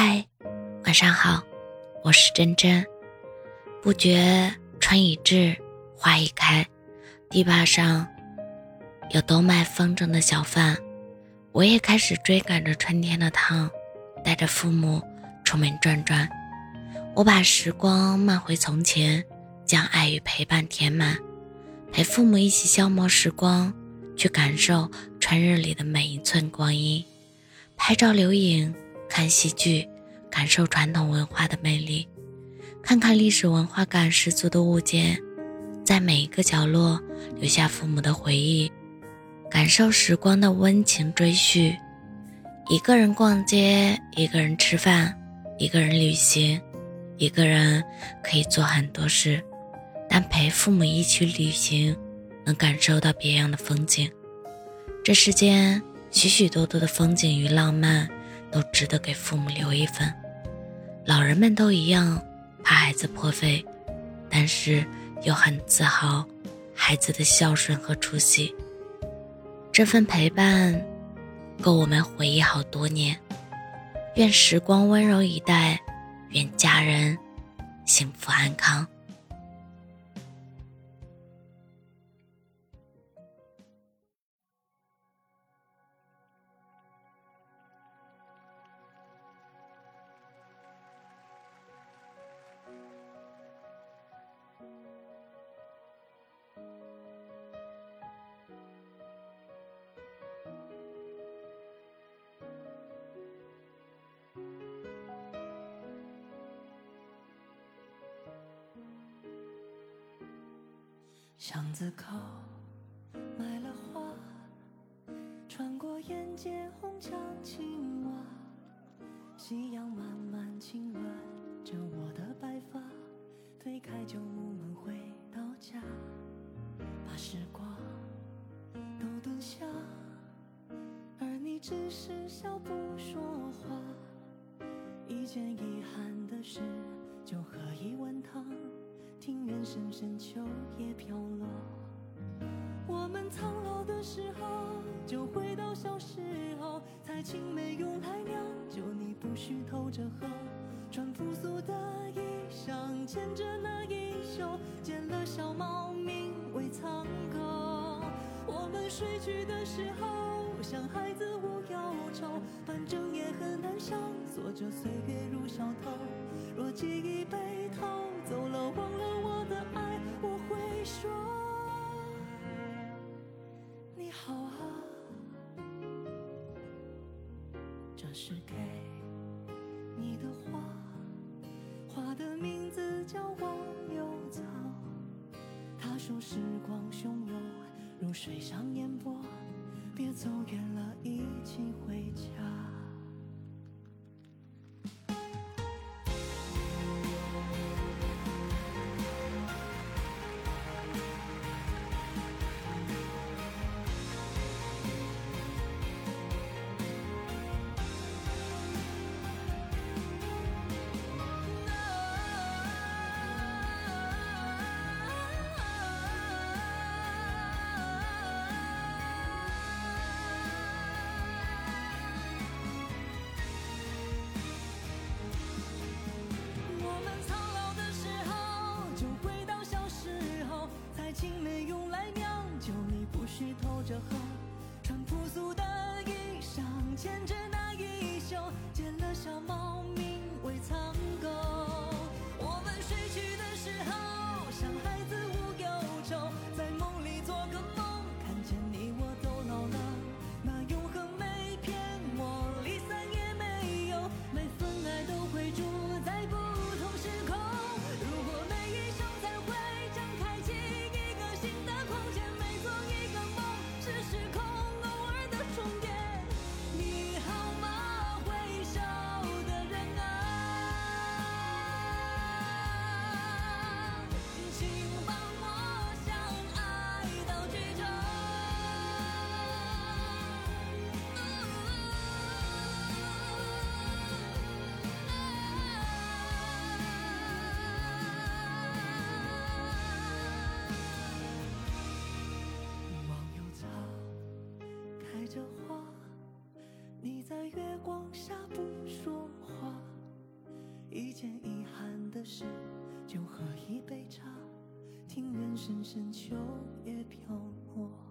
嗨，晚上好，我是真真。不觉春已至，花已开，堤坝上有兜卖风筝的小贩，我也开始追赶着春天的汤，带着父母出门转转。我把时光慢回从前，将爱与陪伴填满，陪父母一起消磨时光，去感受春日里的每一寸光阴，拍照留影。看戏剧，感受传统文化的魅力；看看历史文化感十足的物件，在每一个角落留下父母的回忆，感受时光的温情追叙。一个人逛街，一个人吃饭，一个人旅行，一个人可以做很多事，但陪父母一起旅行，能感受到别样的风景。这世间许许多多的风景与浪漫。都值得给父母留一份。老人们都一样，怕孩子破费，但是又很自豪孩子的孝顺和出息。这份陪伴，够我们回忆好多年。愿时光温柔以待，愿家人幸福安康。巷子口买了花，穿过沿街红墙青瓦，夕阳慢慢亲吻着我的白发，推开旧木门回到家，把时光都蹲下，而你只是笑不说话。一件遗憾的事，就喝一碗汤。庭院深深，秋叶飘落。我们苍老的时候，就回到小时候，采青梅用来酿酒，你不许偷着喝。穿朴素的衣裳，牵着那衣袖，见了小猫，名为苍狗。我们睡去的时候，像孩子无忧愁，反正也很难想，锁着岁月如小偷。若记忆被这是给你的花，花的名字叫忘忧草。他说时光汹涌，如水上烟波，别走远了，一起回家。着花你在月光下不说话一件遗憾的事就喝一杯茶庭院深深秋叶飘落。